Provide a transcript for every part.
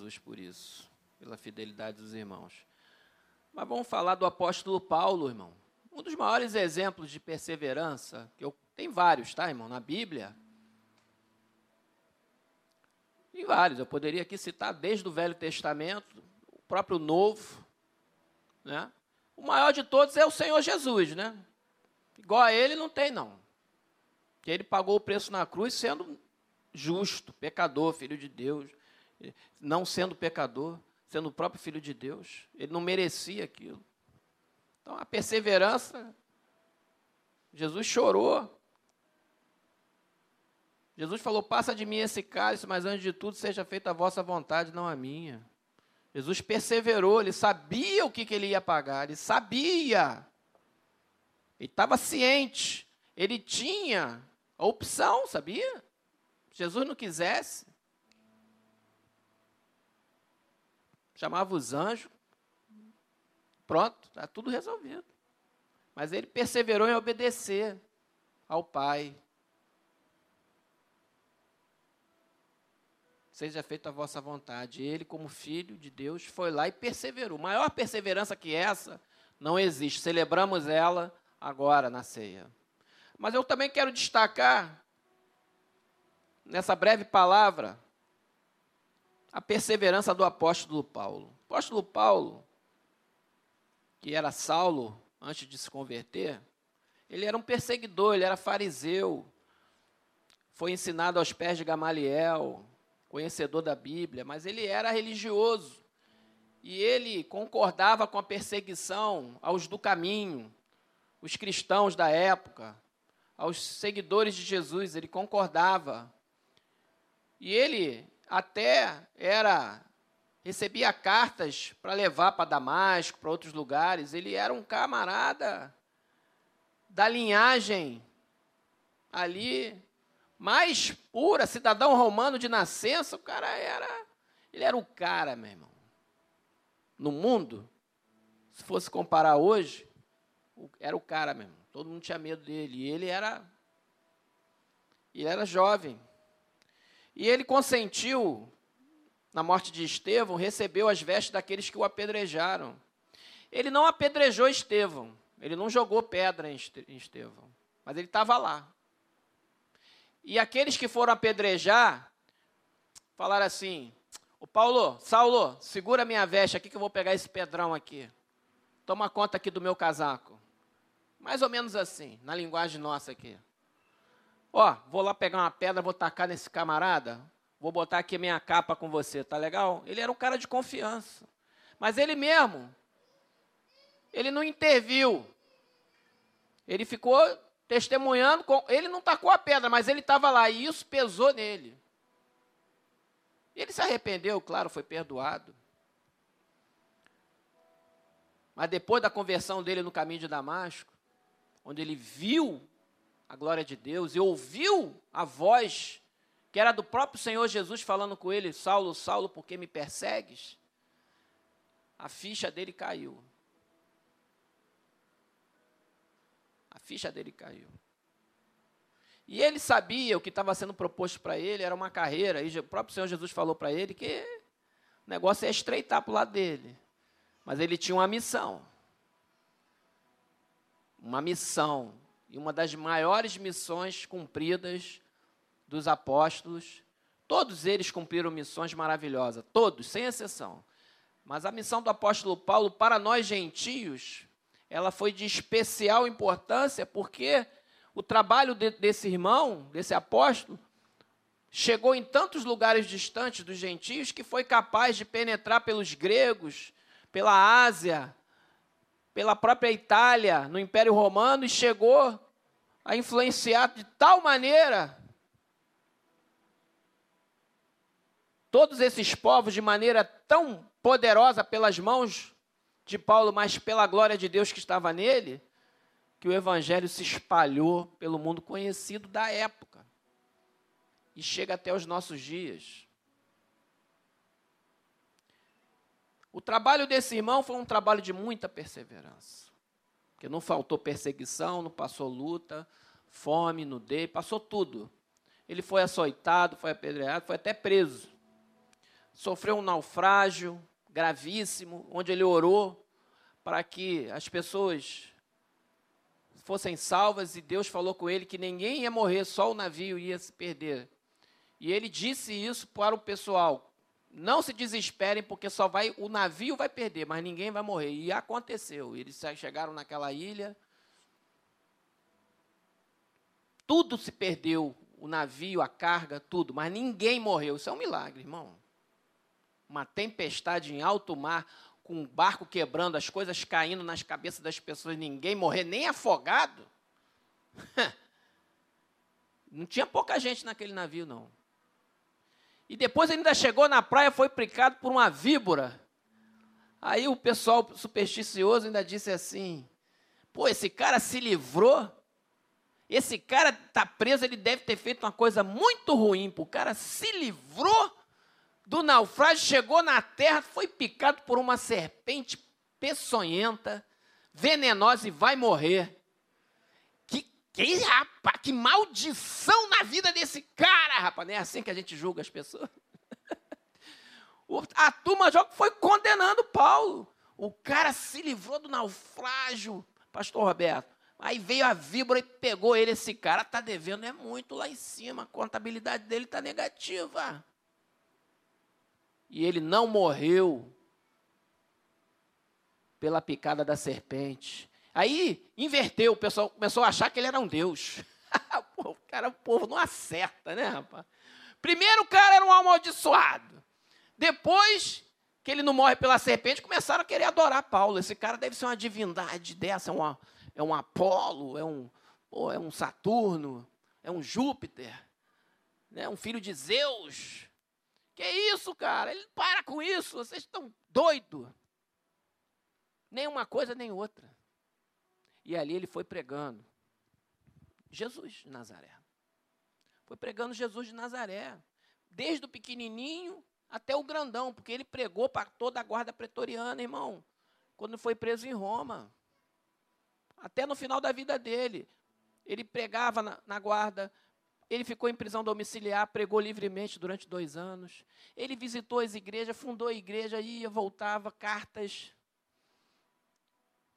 Jesus por isso, pela fidelidade dos irmãos. Mas vamos falar do apóstolo Paulo, irmão. Um dos maiores exemplos de perseverança, que eu tem vários, tá, irmão, na Bíblia. Tem vários. Eu poderia aqui citar desde o Velho Testamento, o próprio Novo, né? O maior de todos é o Senhor Jesus, né? Igual a ele não tem não. Que ele pagou o preço na cruz sendo justo, pecador, filho de Deus, não sendo pecador, sendo o próprio filho de Deus. Ele não merecia aquilo. Então, a perseverança, Jesus chorou. Jesus falou: Passa de mim esse cálice, mas antes de tudo, seja feita a vossa vontade, não a minha. Jesus perseverou, ele sabia o que, que ele ia pagar, ele sabia. Ele estava ciente, ele tinha a opção, sabia? Jesus não quisesse. Chamava os anjos, Pronto, está tudo resolvido. Mas ele perseverou em obedecer ao Pai. Seja feita a vossa vontade. Ele, como filho de Deus, foi lá e perseverou. Maior perseverança que essa não existe. Celebramos ela agora na ceia. Mas eu também quero destacar, nessa breve palavra, a perseverança do apóstolo Paulo. O apóstolo Paulo, que era Saulo antes de se converter, ele era um perseguidor, ele era fariseu, foi ensinado aos pés de Gamaliel, conhecedor da Bíblia, mas ele era religioso. E ele concordava com a perseguição aos do caminho, os cristãos da época, aos seguidores de Jesus, ele concordava. E ele até era recebia cartas para levar para Damasco, para outros lugares. Ele era um camarada da linhagem ali mais pura, cidadão romano de nascença. O cara era, ele era o cara, meu irmão. No mundo, se fosse comparar hoje, era o cara mesmo. Todo mundo tinha medo dele. E ele era, ele era jovem. E ele consentiu na morte de Estevão, recebeu as vestes daqueles que o apedrejaram. Ele não apedrejou Estevão, ele não jogou pedra em Estevão, mas ele estava lá. E aqueles que foram apedrejar, falaram assim: O Paulo, Saulo, segura minha veste aqui que eu vou pegar esse pedrão aqui. Toma conta aqui do meu casaco. Mais ou menos assim, na linguagem nossa aqui. Ó, vou lá pegar uma pedra, vou tacar nesse camarada. Vou botar aqui minha capa com você, tá legal? Ele era um cara de confiança. Mas ele mesmo, ele não interviu. Ele ficou testemunhando, com, ele não tacou a pedra, mas ele estava lá e isso pesou nele. Ele se arrependeu, claro, foi perdoado. Mas depois da conversão dele no caminho de Damasco, onde ele viu a glória de Deus e ouviu a voz que era do próprio Senhor Jesus falando com ele: Saulo, Saulo, por que me persegues? A ficha dele caiu. A ficha dele caiu. E ele sabia o que estava sendo proposto para ele era uma carreira. E o próprio Senhor Jesus falou para ele que o negócio é estreitar para o lado dele. Mas ele tinha uma missão. Uma missão. E uma das maiores missões cumpridas dos apóstolos, todos eles cumpriram missões maravilhosas, todos, sem exceção. Mas a missão do apóstolo Paulo para nós gentios, ela foi de especial importância, porque o trabalho de, desse irmão, desse apóstolo, chegou em tantos lugares distantes dos gentios que foi capaz de penetrar pelos gregos, pela Ásia, pela própria Itália, no Império Romano, e chegou a influenciar de tal maneira todos esses povos de maneira tão poderosa pelas mãos de Paulo, mas pela glória de Deus que estava nele, que o evangelho se espalhou pelo mundo conhecido da época e chega até os nossos dias. O trabalho desse irmão foi um trabalho de muita perseverança. Porque não faltou perseguição, não passou luta, fome, nudez, passou tudo. Ele foi açoitado, foi apedreado, foi até preso. sofreu um naufrágio gravíssimo, onde ele orou para que as pessoas fossem salvas e Deus falou com ele que ninguém ia morrer, só o navio ia se perder. E ele disse isso para o pessoal: não se desesperem, porque só vai o navio vai perder, mas ninguém vai morrer. E aconteceu. Eles chegaram naquela ilha, tudo se perdeu, o navio, a carga, tudo, mas ninguém morreu. Isso é um milagre, irmão. Uma tempestade em alto mar, com um barco quebrando, as coisas caindo nas cabeças das pessoas, ninguém morrer, nem afogado. Não tinha pouca gente naquele navio, não. E depois ainda chegou na praia, foi picado por uma víbora. Aí o pessoal supersticioso ainda disse assim: pô, esse cara se livrou. Esse cara está preso, ele deve ter feito uma coisa muito ruim. O cara se livrou do naufrágio, chegou na terra, foi picado por uma serpente peçonhenta, venenosa e vai morrer. Que, rapaz, que maldição na vida desse cara, rapaz. Não é assim que a gente julga as pessoas. A turma já foi condenando Paulo. O cara se livrou do naufrágio, pastor Roberto. Aí veio a víbora e pegou ele. Esse cara está devendo é muito lá em cima. A contabilidade dele está negativa. E ele não morreu pela picada da serpente. Aí inverteu, o pessoal começou a achar que ele era um Deus. o cara, o povo não acerta, né, rapaz? Primeiro o cara era um amaldiçoado. Depois que ele não morre pela serpente, começaram a querer adorar Paulo. Esse cara deve ser uma divindade dessa, é, uma, é um Apolo, é um, é um Saturno, é um Júpiter, né, um filho de Zeus. Que isso, cara? Ele para com isso, vocês estão doidos. Nem uma coisa nem outra. E ali ele foi pregando Jesus de Nazaré. Foi pregando Jesus de Nazaré. Desde o pequenininho até o grandão, porque ele pregou para toda a guarda pretoriana, irmão, quando foi preso em Roma. Até no final da vida dele. Ele pregava na, na guarda, ele ficou em prisão domiciliar, pregou livremente durante dois anos. Ele visitou as igrejas, fundou a igreja, ia, voltava, cartas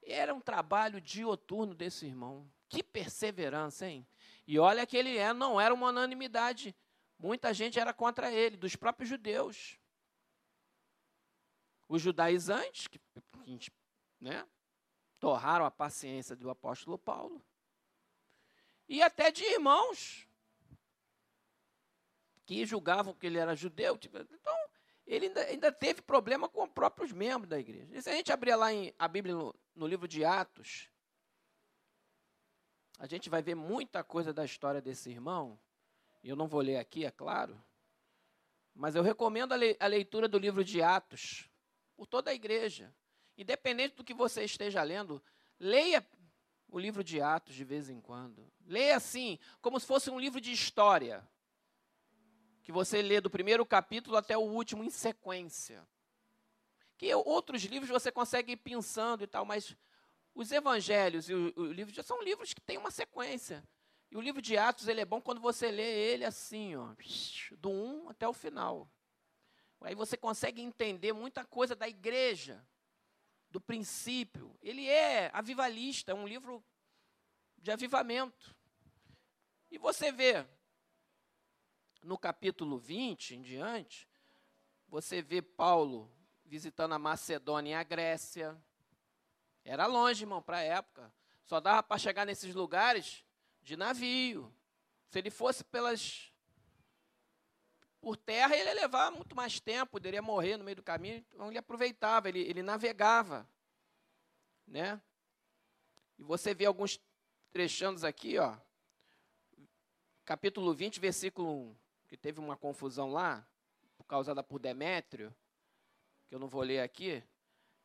era um trabalho dioturno desse irmão. Que perseverança, hein? E olha que ele é, não era uma unanimidade. Muita gente era contra ele, dos próprios judeus. Os judaizantes, que, né, torraram a paciência do apóstolo Paulo. E até de irmãos que julgavam que ele era judeu. Então, ele ainda, ainda, teve problema com os próprios membros da igreja. E se a gente abrir lá em, a Bíblia no, no livro de Atos, a gente vai ver muita coisa da história desse irmão. E eu não vou ler aqui, é claro. Mas eu recomendo a leitura do livro de Atos por toda a igreja. Independente do que você esteja lendo, leia o livro de Atos de vez em quando. Leia assim, como se fosse um livro de história que você lê do primeiro capítulo até o último em sequência. Que outros livros você consegue ir pensando e tal, mas os evangelhos e o, o livro são livros que têm uma sequência. E o livro de Atos ele é bom quando você lê ele assim, ó, do 1 até o final. Aí você consegue entender muita coisa da igreja, do princípio. Ele é avivalista, é um livro de avivamento. E você vê no capítulo 20 em diante, você vê Paulo visitando a Macedônia e a Grécia. Era longe, irmão, para a época. Só dava para chegar nesses lugares de navio. Se ele fosse pelas por terra, ele ia levar muito mais tempo, poderia morrer no meio do caminho. Então ele aproveitava, ele, ele navegava, né? E você vê alguns trechando aqui, ó. Capítulo 20, versículo 1 que teve uma confusão lá, causada por Demétrio, que eu não vou ler aqui.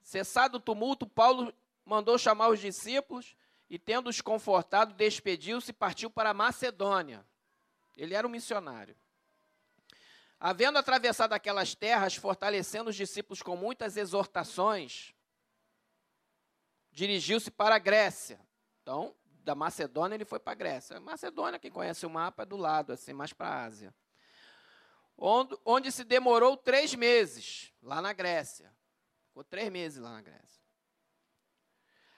Cessado o tumulto, Paulo mandou chamar os discípulos e, tendo-os confortado, despediu-se e partiu para a Macedônia. Ele era um missionário. Havendo atravessado aquelas terras, fortalecendo os discípulos com muitas exortações, dirigiu-se para a Grécia. Então, da Macedônia ele foi para a Grécia. Macedônia, quem conhece o mapa, é do lado, assim, mais para a Ásia. Onde, onde se demorou três meses, lá na Grécia. Ficou três meses lá na Grécia.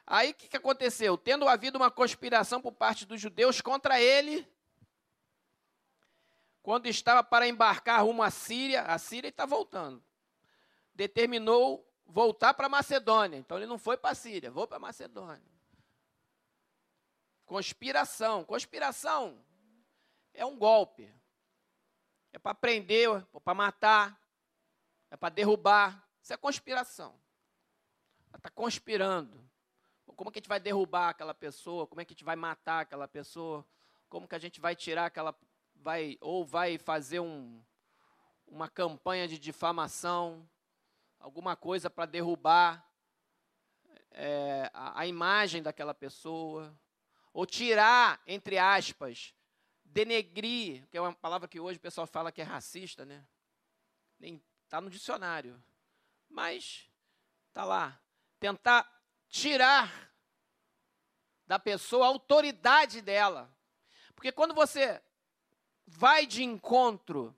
Aí o que, que aconteceu? Tendo havido uma conspiração por parte dos judeus contra ele, quando estava para embarcar rumo à Síria, a Síria está voltando, determinou voltar para Macedônia. Então ele não foi para a Síria, vou para Macedônia. Conspiração. Conspiração é um golpe. É para prender, é para matar, é para derrubar. Isso é conspiração. Ela está conspirando. Como que a gente vai derrubar aquela pessoa? Como é que a gente vai matar aquela pessoa? Como que a gente vai tirar aquela vai ou vai fazer um, uma campanha de difamação, alguma coisa para derrubar é, a, a imagem daquela pessoa, ou tirar, entre aspas, denegrir, que é uma palavra que hoje o pessoal fala que é racista, né? Nem está no dicionário, mas está lá. Tentar tirar da pessoa a autoridade dela. Porque quando você vai de encontro,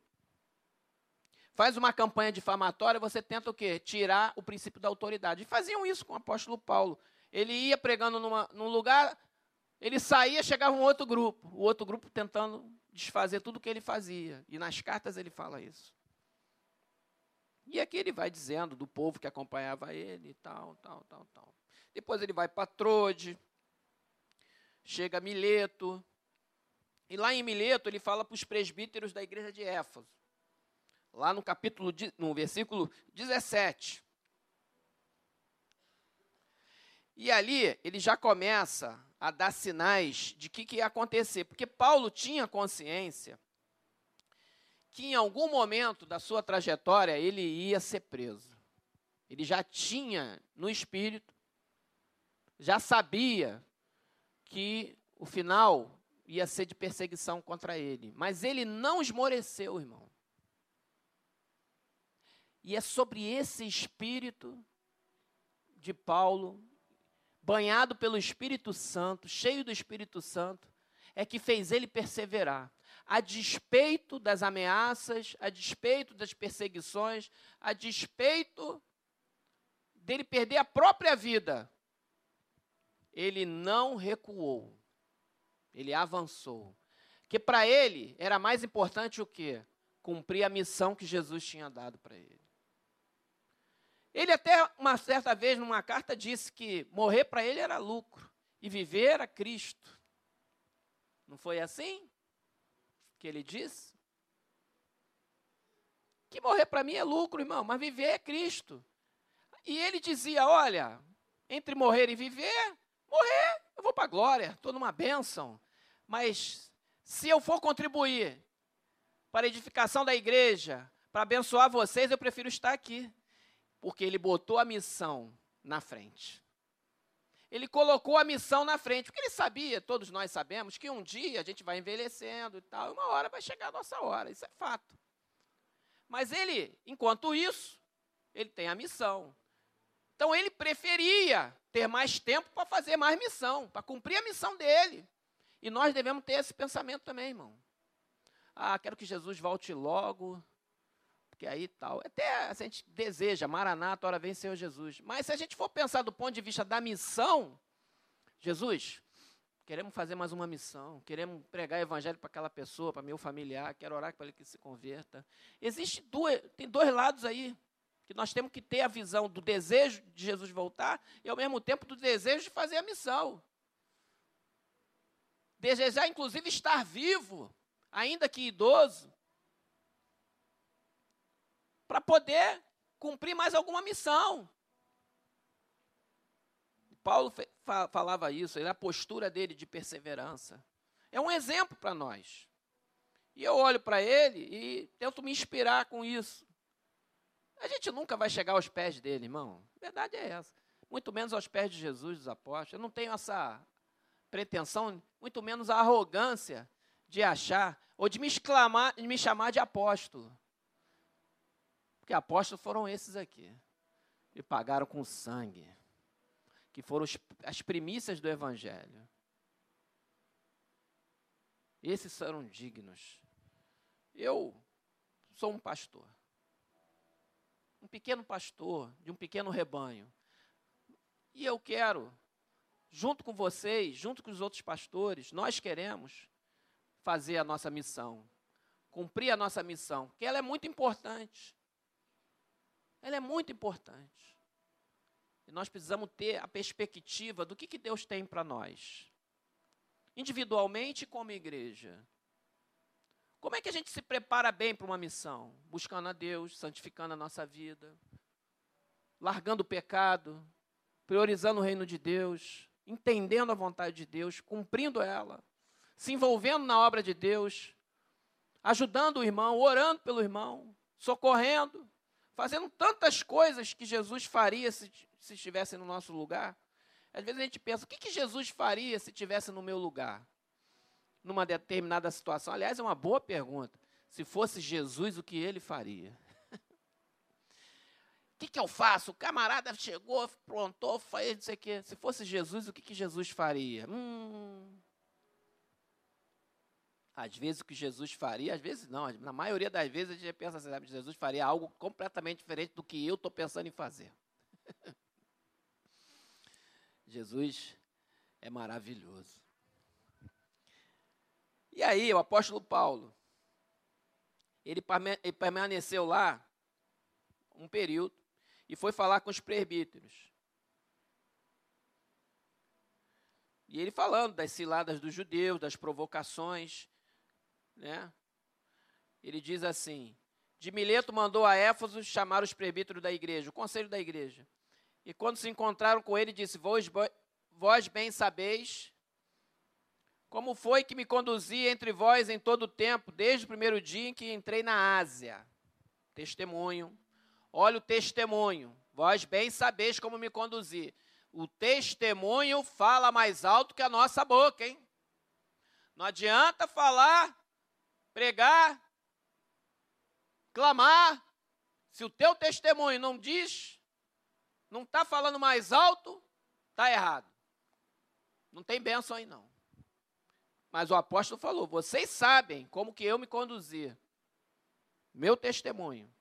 faz uma campanha difamatória, você tenta o quê? Tirar o princípio da autoridade. E faziam isso com o apóstolo Paulo. Ele ia pregando numa, num lugar, ele saía, chegava um outro grupo, o outro grupo tentando desfazer tudo o que ele fazia. E nas cartas ele fala isso. E aqui ele vai dizendo do povo que acompanhava ele e tal, tal, tal, tal. Depois ele vai para Trode, chega Mileto, e lá em Mileto ele fala para os presbíteros da igreja de Éfeso. Lá no capítulo, no versículo 17. E ali ele já começa a dar sinais de que, que ia acontecer. Porque Paulo tinha consciência que em algum momento da sua trajetória ele ia ser preso. Ele já tinha no espírito, já sabia que o final ia ser de perseguição contra ele. Mas ele não esmoreceu, irmão. E é sobre esse espírito de Paulo, banhado pelo Espírito Santo, cheio do Espírito Santo, é que fez ele perseverar. A despeito das ameaças, a despeito das perseguições, a despeito dele perder a própria vida, ele não recuou. Ele avançou. Que para ele era mais importante o quê? Cumprir a missão que Jesus tinha dado para ele. Ele até uma certa vez numa carta disse que morrer para ele era lucro e viver era Cristo. Não foi assim que ele disse? Que morrer para mim é lucro, irmão, mas viver é Cristo. E ele dizia: olha, entre morrer e viver, morrer, eu vou para a glória, estou numa bênção. Mas se eu for contribuir para a edificação da igreja, para abençoar vocês, eu prefiro estar aqui. Porque ele botou a missão na frente. Ele colocou a missão na frente, porque ele sabia, todos nós sabemos, que um dia a gente vai envelhecendo e tal, e uma hora vai chegar a nossa hora, isso é fato. Mas ele, enquanto isso, ele tem a missão. Então ele preferia ter mais tempo para fazer mais missão, para cumprir a missão dele. E nós devemos ter esse pensamento também, irmão. Ah, quero que Jesus volte logo, porque aí tal. Até a gente deseja, Maranata, hora vem Senhor Jesus. Mas se a gente for pensar do ponto de vista da missão, Jesus, queremos fazer mais uma missão, queremos pregar evangelho para aquela pessoa, para meu familiar, quero orar para ele que se converta. Existe duas, tem dois lados aí que nós temos que ter a visão do desejo de Jesus voltar e ao mesmo tempo do desejo de fazer a missão desejar inclusive estar vivo, ainda que idoso, para poder cumprir mais alguma missão. Paulo falava isso, a postura dele de perseverança. É um exemplo para nós. E eu olho para ele e tento me inspirar com isso. A gente nunca vai chegar aos pés dele, irmão. A verdade é essa. Muito menos aos pés de Jesus, dos apóstolos. Eu não tenho essa pretensão, muito menos a arrogância de achar, ou de me, exclamar, de me chamar de apóstolo. Porque apóstolos foram esses aqui. E pagaram com sangue. Que foram os, as primícias do Evangelho. Esses foram dignos. Eu sou um pastor. Um pequeno pastor de um pequeno rebanho. E eu quero, junto com vocês, junto com os outros pastores, nós queremos fazer a nossa missão, cumprir a nossa missão, que ela é muito importante. Ela é muito importante. E nós precisamos ter a perspectiva do que, que Deus tem para nós, individualmente como igreja. Como é que a gente se prepara bem para uma missão? Buscando a Deus, santificando a nossa vida, largando o pecado, priorizando o reino de Deus, entendendo a vontade de Deus, cumprindo ela, se envolvendo na obra de Deus, ajudando o irmão, orando pelo irmão, socorrendo, fazendo tantas coisas que Jesus faria se, se estivesse no nosso lugar. Às vezes a gente pensa, o que, que Jesus faria se estivesse no meu lugar? numa determinada situação? Aliás, é uma boa pergunta. Se fosse Jesus, o que ele faria? O que, que eu faço? O camarada chegou, prontou, fez não sei o quê. Se fosse Jesus, o que, que Jesus faria? Hum. Às vezes o que Jesus faria, às vezes não, na maioria das vezes a gente pensa assim, sabe, Jesus faria algo completamente diferente do que eu estou pensando em fazer. Jesus é maravilhoso. E aí, o apóstolo Paulo, ele permaneceu lá um período e foi falar com os presbíteros. E ele falando das ciladas dos judeus, das provocações, né? Ele diz assim: De Mileto mandou a Éfaso chamar os presbíteros da igreja, o conselho da igreja. E quando se encontraram com ele, disse: Vós, vós bem sabeis como foi que me conduzi entre vós em todo o tempo, desde o primeiro dia em que entrei na Ásia? Testemunho. Olha o testemunho. Vós bem sabeis como me conduzi. O testemunho fala mais alto que a nossa boca, hein? Não adianta falar, pregar, clamar. Se o teu testemunho não diz, não está falando mais alto, está errado. Não tem bênção aí não. Mas o apóstolo falou: vocês sabem como que eu me conduzi. Meu testemunho.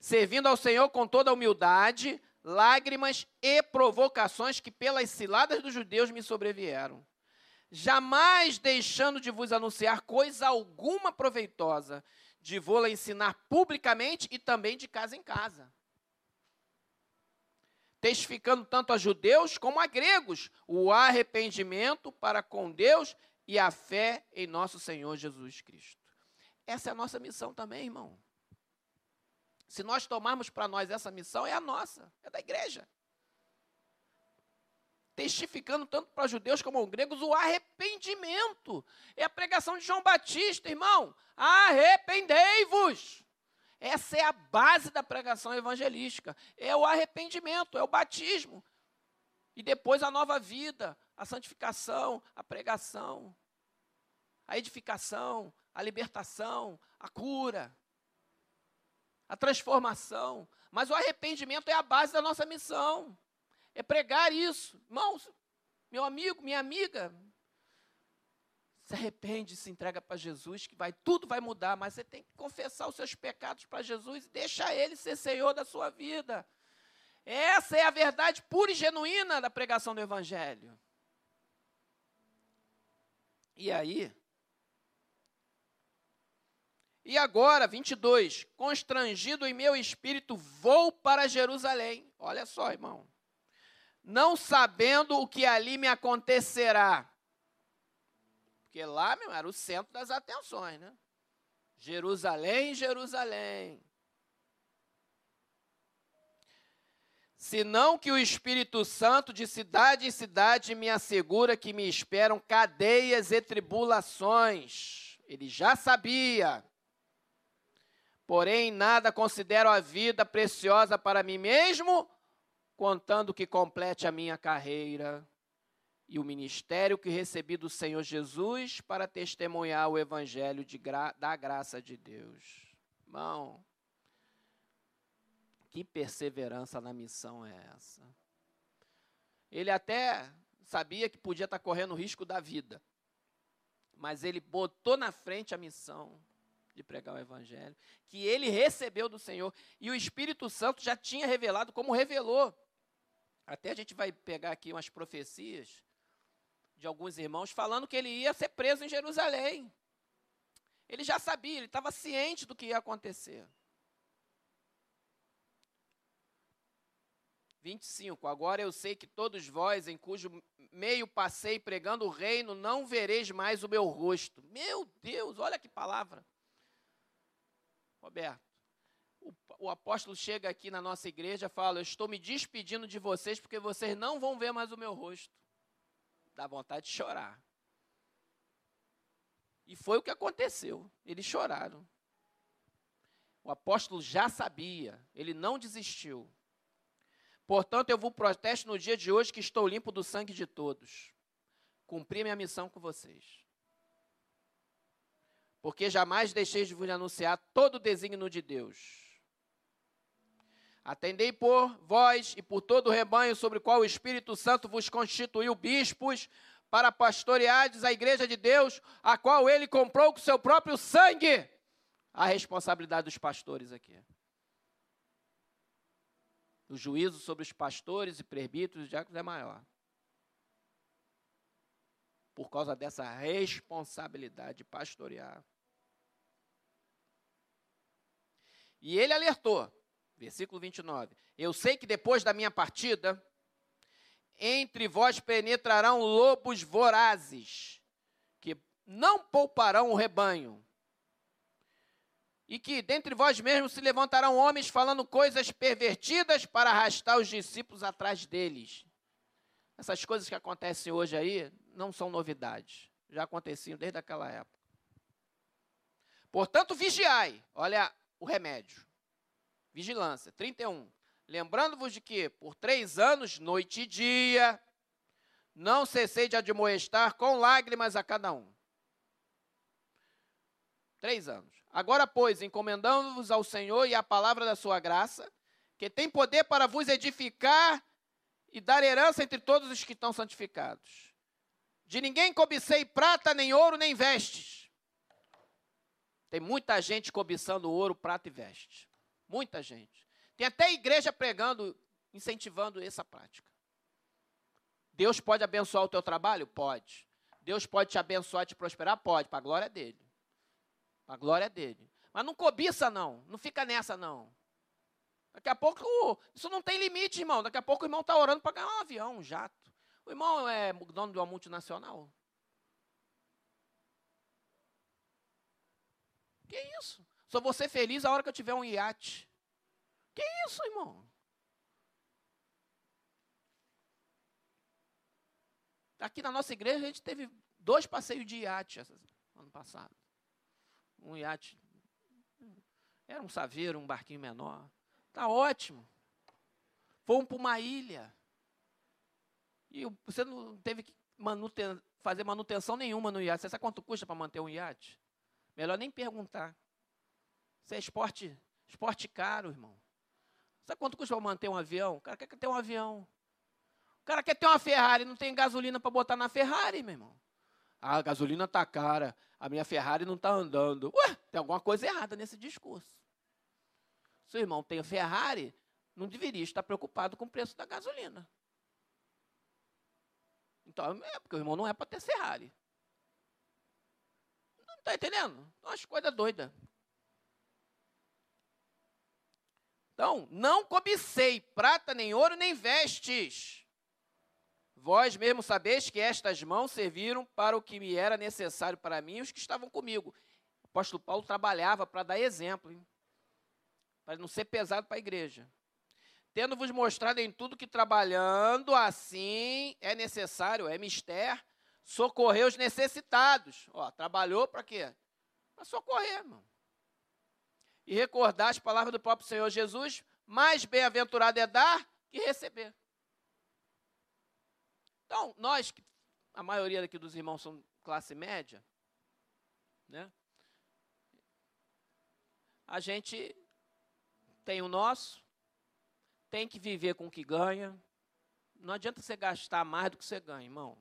Servindo ao Senhor com toda humildade, lágrimas e provocações que pelas ciladas dos judeus me sobrevieram. Jamais deixando de vos anunciar coisa alguma proveitosa, de vou-la ensinar publicamente e também de casa em casa. Testificando tanto a judeus como a gregos o arrependimento para com Deus e a fé em nosso Senhor Jesus Cristo. Essa é a nossa missão também, irmão. Se nós tomarmos para nós essa missão, é a nossa, é da igreja. Testificando tanto para judeus como gregos o arrependimento. É a pregação de João Batista, irmão. Arrependei-vos. Essa é a base da pregação evangelística. É o arrependimento, é o batismo. E depois a nova vida, a santificação, a pregação, a edificação, a libertação, a cura, a transformação. Mas o arrependimento é a base da nossa missão. É pregar isso. Irmãos, meu amigo, minha amiga, se arrepende, se entrega para Jesus, que vai tudo vai mudar, mas você tem que confessar os seus pecados para Jesus e deixar ele ser Senhor da sua vida. Essa é a verdade pura e genuína da pregação do Evangelho. E aí? E agora, 22, constrangido em meu espírito, vou para Jerusalém. Olha só, irmão. Não sabendo o que ali me acontecerá. Porque lá, meu, era o centro das atenções, né? Jerusalém, Jerusalém. senão que o Espírito Santo de cidade em cidade me assegura que me esperam cadeias e tribulações. Ele já sabia. Porém, nada considero a vida preciosa para mim mesmo, contando que complete a minha carreira e o ministério que recebi do Senhor Jesus para testemunhar o evangelho gra da graça de Deus. Irmão, que perseverança na missão é essa? Ele até sabia que podia estar correndo o risco da vida, mas ele botou na frente a missão. de pregar o Evangelho, que ele recebeu do Senhor, e o Espírito Santo já tinha revelado, como revelou. Até a gente vai pegar aqui umas profecias de alguns irmãos falando que ele ia ser preso em Jerusalém. Ele já sabia, ele estava ciente do que ia acontecer. 25. Agora eu sei que todos vós, em cujo meio passei pregando o reino, não vereis mais o meu rosto. Meu Deus, olha que palavra. Roberto, o, apóstolo chega aqui na nossa igreja e fala: Eu estou me despedindo de vocês porque vocês não vão ver mais o meu rosto. Dá vontade de chorar. E foi o que aconteceu. Eles choraram. O apóstolo já sabia, ele não desistiu. Portanto, eu vos protesto no dia de hoje que estou limpo do sangue de todos. Cumpri minha missão com vocês. Porque jamais deixei de vos anunciar todo o desígnio de Deus. Atendei por vós e por todo o rebanho sobre o qual o Espírito Santo vos constituiu bispos para pastoreardes a igreja de Deus, a qual ele comprou com seu próprio sangue. A responsabilidade dos pastores aqui o juízo sobre os pastores e presbíteros e diáconos é maior. Por causa dessa responsabilidade de pastorear. E ele alertou, versículo 29, eu sei que depois da minha partida, entre vós penetrarão lobos vorazes, que não pouparão o rebanho e que dentre vós mesmos se levantarão homens falando coisas pervertidas para arrastar os discípulos atrás deles. Essas coisas que acontecem hoje aí não são novidades, já aconteciam desde aquela época. Portanto, vigiai, olha o remédio. Vigilância, 31. Lembrando-vos de que, por três anos, noite e dia, não cessei de admoestar com lágrimas a cada um. Três anos. Agora, pois, encomendando-vos ao Senhor e à palavra da sua graça, que tem poder para vos edificar e dar herança entre todos os que estão santificados. De ninguém cobicei prata, nem ouro, nem vestes. Tem muita gente cobiçando ouro, prata e vestes. Muita gente. Tem até igreja pregando, incentivando essa prática. Deus pode abençoar o teu trabalho? Pode. Deus pode te abençoar te prosperar? Pode, para a glória dele. A glória dele. Mas não cobiça, não. Não fica nessa, não. Daqui a pouco, isso não tem limite, irmão. Daqui a pouco o irmão está orando para ganhar um avião, um jato. O irmão é dono de uma multinacional. Que isso? Só vou ser feliz a hora que eu tiver um iate. Que isso, irmão? Aqui na nossa igreja a gente teve dois passeios de iate ano passado um iate. Era um saveiro, um barquinho menor. Tá ótimo. Fomos para uma ilha. E você não teve que manuten fazer manutenção nenhuma no iate. Você sabe quanto custa para manter um iate? Melhor nem perguntar. Isso é esporte, esporte caro, irmão. Sabe quanto custa manter um avião? O cara quer ter um avião. O cara quer ter uma Ferrari, não tem gasolina para botar na Ferrari, meu irmão. Ah, a gasolina está cara, a minha Ferrari não está andando. Ué, tem alguma coisa errada nesse discurso. Seu irmão tem a Ferrari, não deveria estar preocupado com o preço da gasolina. Então, é porque o irmão não é para ter Ferrari. Não está entendendo? Umas coisas doidas. Então, não cobicei prata, nem ouro, nem vestes. Vós mesmo sabeis que estas mãos serviram para o que me era necessário para mim e os que estavam comigo. O apóstolo Paulo trabalhava para dar exemplo, hein? para não ser pesado para a igreja. Tendo-vos mostrado em tudo que trabalhando assim é necessário, é mistério, socorrer os necessitados. Ó, trabalhou para quê? Para socorrer, irmão. E recordar as palavras do próprio Senhor Jesus: mais bem-aventurado é dar que receber. Então, nós, a maioria aqui dos irmãos são classe média, né? A gente tem o nosso, tem que viver com o que ganha. Não adianta você gastar mais do que você ganha, irmão.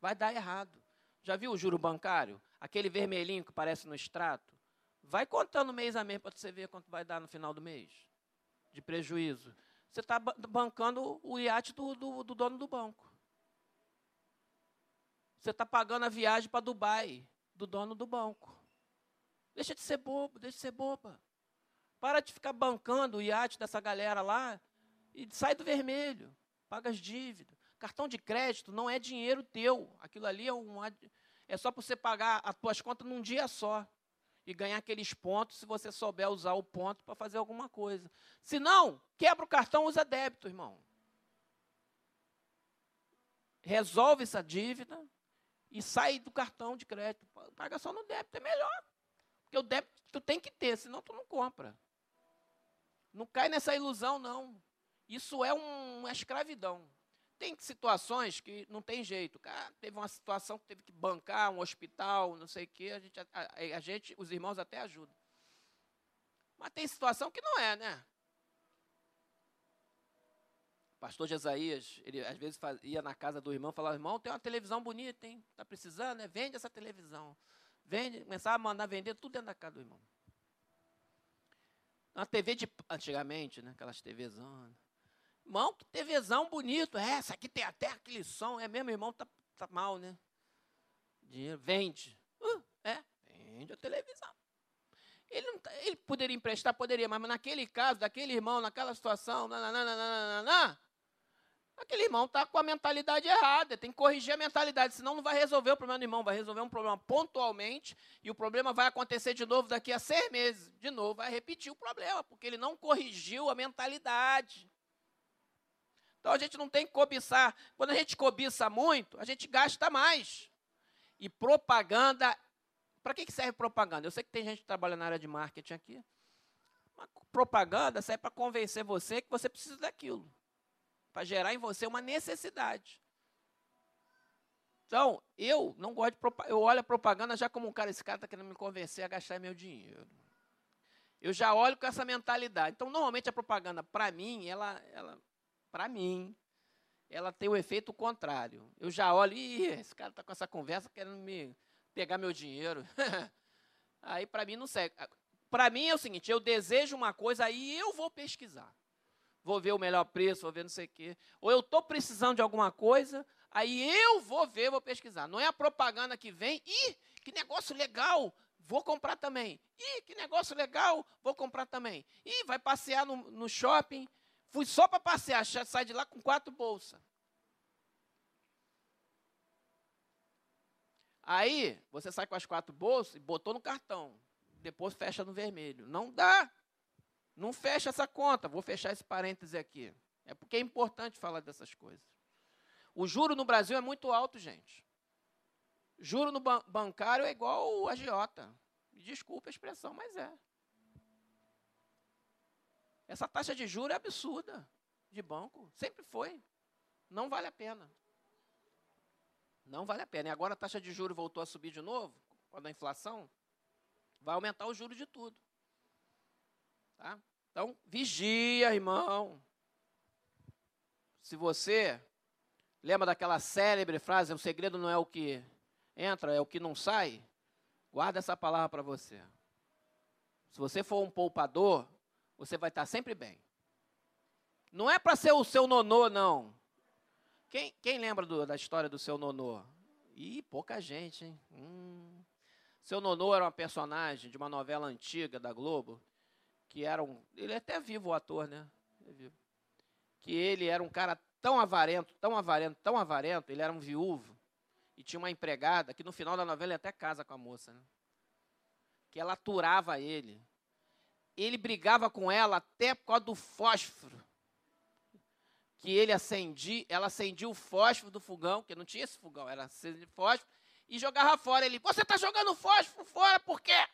Vai dar errado. Já viu o juro bancário? Aquele vermelhinho que aparece no extrato? Vai contando mês a mês para você ver quanto vai dar no final do mês de prejuízo. Você está bancando o iate do, do, do dono do banco. Você está pagando a viagem para Dubai do dono do banco. Deixa de ser bobo, deixa de ser boba. Para de ficar bancando o iate dessa galera lá e sai do vermelho. Paga as dívidas. Cartão de crédito não é dinheiro teu. Aquilo ali é, um, é só para você pagar as tuas contas num dia só. E ganhar aqueles pontos se você souber usar o ponto para fazer alguma coisa. Se não, quebra o cartão, usa débito, irmão. Resolve essa dívida e sai do cartão de crédito. Paga só no débito, é melhor. Porque o débito tu tem que ter, senão tu não compra. Não cai nessa ilusão, não. Isso é um, uma escravidão. Tem situações que não tem jeito. Cara, teve uma situação que teve que bancar um hospital, não sei o quê, a gente, a, a, gente, os irmãos até ajudam. Mas tem situação que não é, né? O pastor Jesaías, ele às vezes faz, ia na casa do irmão e falava, irmão, tem uma televisão bonita, hein? Está precisando, né? Vende essa televisão. Vende, começava a mandar vender tudo dentro da casa do irmão. Uma TV de. Antigamente, né? Aquelas TVzonas. Irmão, que TVzão bonito. É, essa aqui tem até aquele som. É mesmo, irmão, tá, tá mal, né? Dinheiro, vende. Uh, é, vende a televisão. Ele, tá, ele poderia emprestar, poderia, mas naquele caso, daquele irmão, naquela situação, nananana, aquele irmão está com a mentalidade errada. Tem que corrigir a mentalidade, senão não vai resolver o problema do irmão, vai resolver um problema pontualmente e o problema vai acontecer de novo daqui a seis meses. De novo, vai repetir o problema, porque ele não corrigiu a mentalidade. Então a gente não tem que cobiçar. Quando a gente cobiça muito, a gente gasta mais. E propaganda. Para que serve propaganda? Eu sei que tem gente que trabalha na área de marketing aqui. Propaganda serve para convencer você que você precisa daquilo. Para gerar em você uma necessidade. Então, eu não gosto de propaganda. Eu olho a propaganda já como um cara, esse cara está querendo me convencer a gastar meu dinheiro. Eu já olho com essa mentalidade. Então, normalmente a propaganda, para mim, ela, ela para mim, ela tem o efeito contrário. Eu já olho, e esse cara está com essa conversa querendo me pegar meu dinheiro. aí para mim não serve. Para mim é o seguinte, eu desejo uma coisa, aí eu vou pesquisar. Vou ver o melhor preço, vou ver não sei o quê. Ou eu estou precisando de alguma coisa, aí eu vou ver, vou pesquisar. Não é a propaganda que vem, ih, que negócio legal, vou comprar também. Ih, que negócio legal, vou comprar também. Ih, vai passear no, no shopping, Fui só para passear, sai de lá com quatro bolsas. Aí, você sai com as quatro bolsas e botou no cartão. Depois fecha no vermelho. Não dá. Não fecha essa conta. Vou fechar esse parêntese aqui. É porque é importante falar dessas coisas. O juro no Brasil é muito alto, gente. Juro no ban bancário é igual o agiota. Desculpa a expressão, mas é. Essa taxa de juros é absurda de banco. Sempre foi. Não vale a pena. Não vale a pena. E agora a taxa de juros voltou a subir de novo, com a inflação, vai aumentar o juro de tudo. Tá? Então, vigia, irmão. Se você lembra daquela célebre frase, o segredo não é o que entra, é o que não sai, guarda essa palavra para você. Se você for um poupador, você vai estar sempre bem. Não é para ser o seu nonô, não. Quem, quem lembra do, da história do seu nonô? Ih, pouca gente, hein? Hum. Seu nonô era uma personagem de uma novela antiga da Globo, que era um. Ele é até vivo, o ator, né? É. Que ele era um cara tão avarento, tão avarento, tão avarento, ele era um viúvo, e tinha uma empregada que no final da novela ele até casa com a moça, né? Que ela aturava ele ele brigava com ela até por causa do fósforo. Que ele acendia, ela acendia o fósforo do fogão, que não tinha esse fogão, era fósforo, e jogava fora. Ele, você está jogando fósforo fora por quê?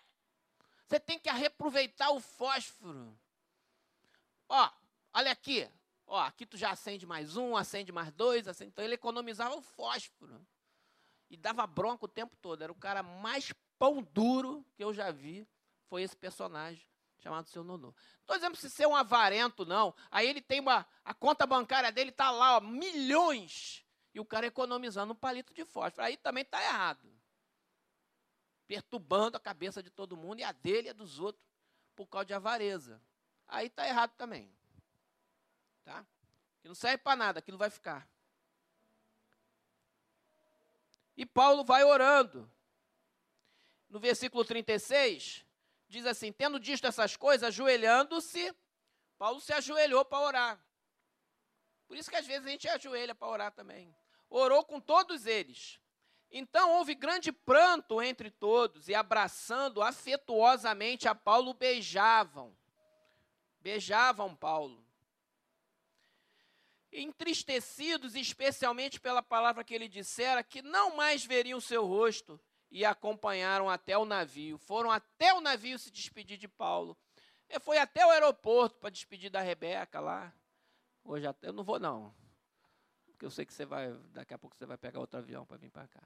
Você tem que reaproveitar o fósforo. Ó, olha aqui. Ó, aqui tu já acende mais um, acende mais dois, acende. Então ele economizava o fósforo. E dava bronca o tempo todo. Era o cara mais pão duro que eu já vi. Foi esse personagem chamado seu Nonô. Não estou dizendo se ser um avarento, não. Aí ele tem uma. A conta bancária dele está lá, ó, milhões. E o cara economizando um palito de fósforo. Aí também está errado. perturbando a cabeça de todo mundo e a dele e a dos outros por causa de avareza. Aí está errado também. Tá? Que não serve para nada, aquilo vai ficar. E Paulo vai orando. No versículo 36, diz assim: Tendo dito essas coisas, ajoelhando-se, Paulo se ajoelhou para orar. Por isso que às vezes a gente ajoelha para orar também. Orou com todos eles. Então houve grande pranto entre todos, e abraçando afetuosamente a Paulo, beijavam. Beijavam Paulo. Entristecidos especialmente pela palavra que ele dissera, que não mais veriam seu rosto, e acompanharam até o navio. Foram até o navio se despedir de Paulo. E foi até o aeroporto para despedir da Rebeca lá. Hoje até eu não vou não. Porque eu sei que você vai, daqui a pouco você vai pegar outro avião para vir para cá.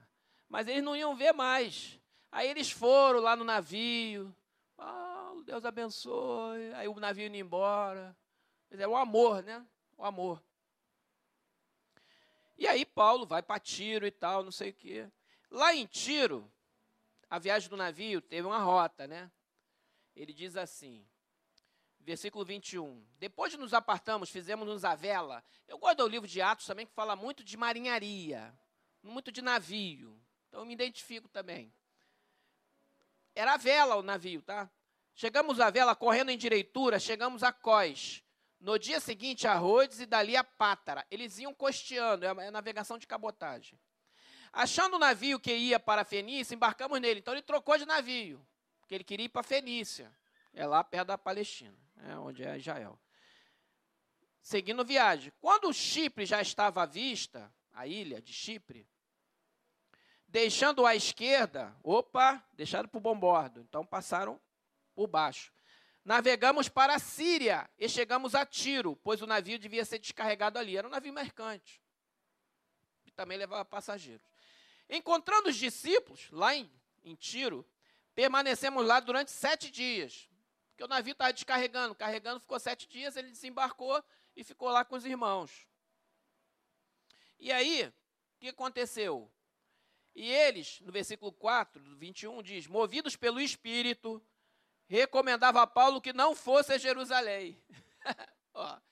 Mas eles não iam ver mais. Aí eles foram lá no navio. Paulo, Deus abençoe. Aí o navio indo embora. É o amor, né? O amor. E aí Paulo vai para Tiro e tal, não sei o quê. Lá em Tiro, a viagem do navio teve uma rota, né? Ele diz assim, versículo 21. Depois de nos apartamos, fizemos-nos a vela. Eu gosto do livro de Atos também, que fala muito de marinharia, muito de navio. Então eu me identifico também. Era a vela o navio, tá? Chegamos à vela, correndo em direitura, chegamos a Cós. No dia seguinte, a Rhodes e dali a Pátara. Eles iam costeando, é a é navegação de cabotagem. Achando o navio que ia para a Fenícia, embarcamos nele. Então ele trocou de navio, porque ele queria ir para a Fenícia. É lá perto da Palestina, é onde é Israel. Seguindo viagem. Quando o Chipre já estava à vista, a ilha de Chipre, deixando à esquerda, opa, deixaram para o bombordo. Então passaram por baixo. Navegamos para a Síria e chegamos a Tiro, pois o navio devia ser descarregado ali. Era um navio mercante. E também levava passageiros. Encontrando os discípulos, lá em, em Tiro, permanecemos lá durante sete dias. Porque o navio estava descarregando, carregando, ficou sete dias, ele desembarcou e ficou lá com os irmãos. E aí, o que aconteceu? E eles, no versículo 4, do 21, diz: Movidos pelo Espírito, recomendava a Paulo que não fosse a Jerusalém.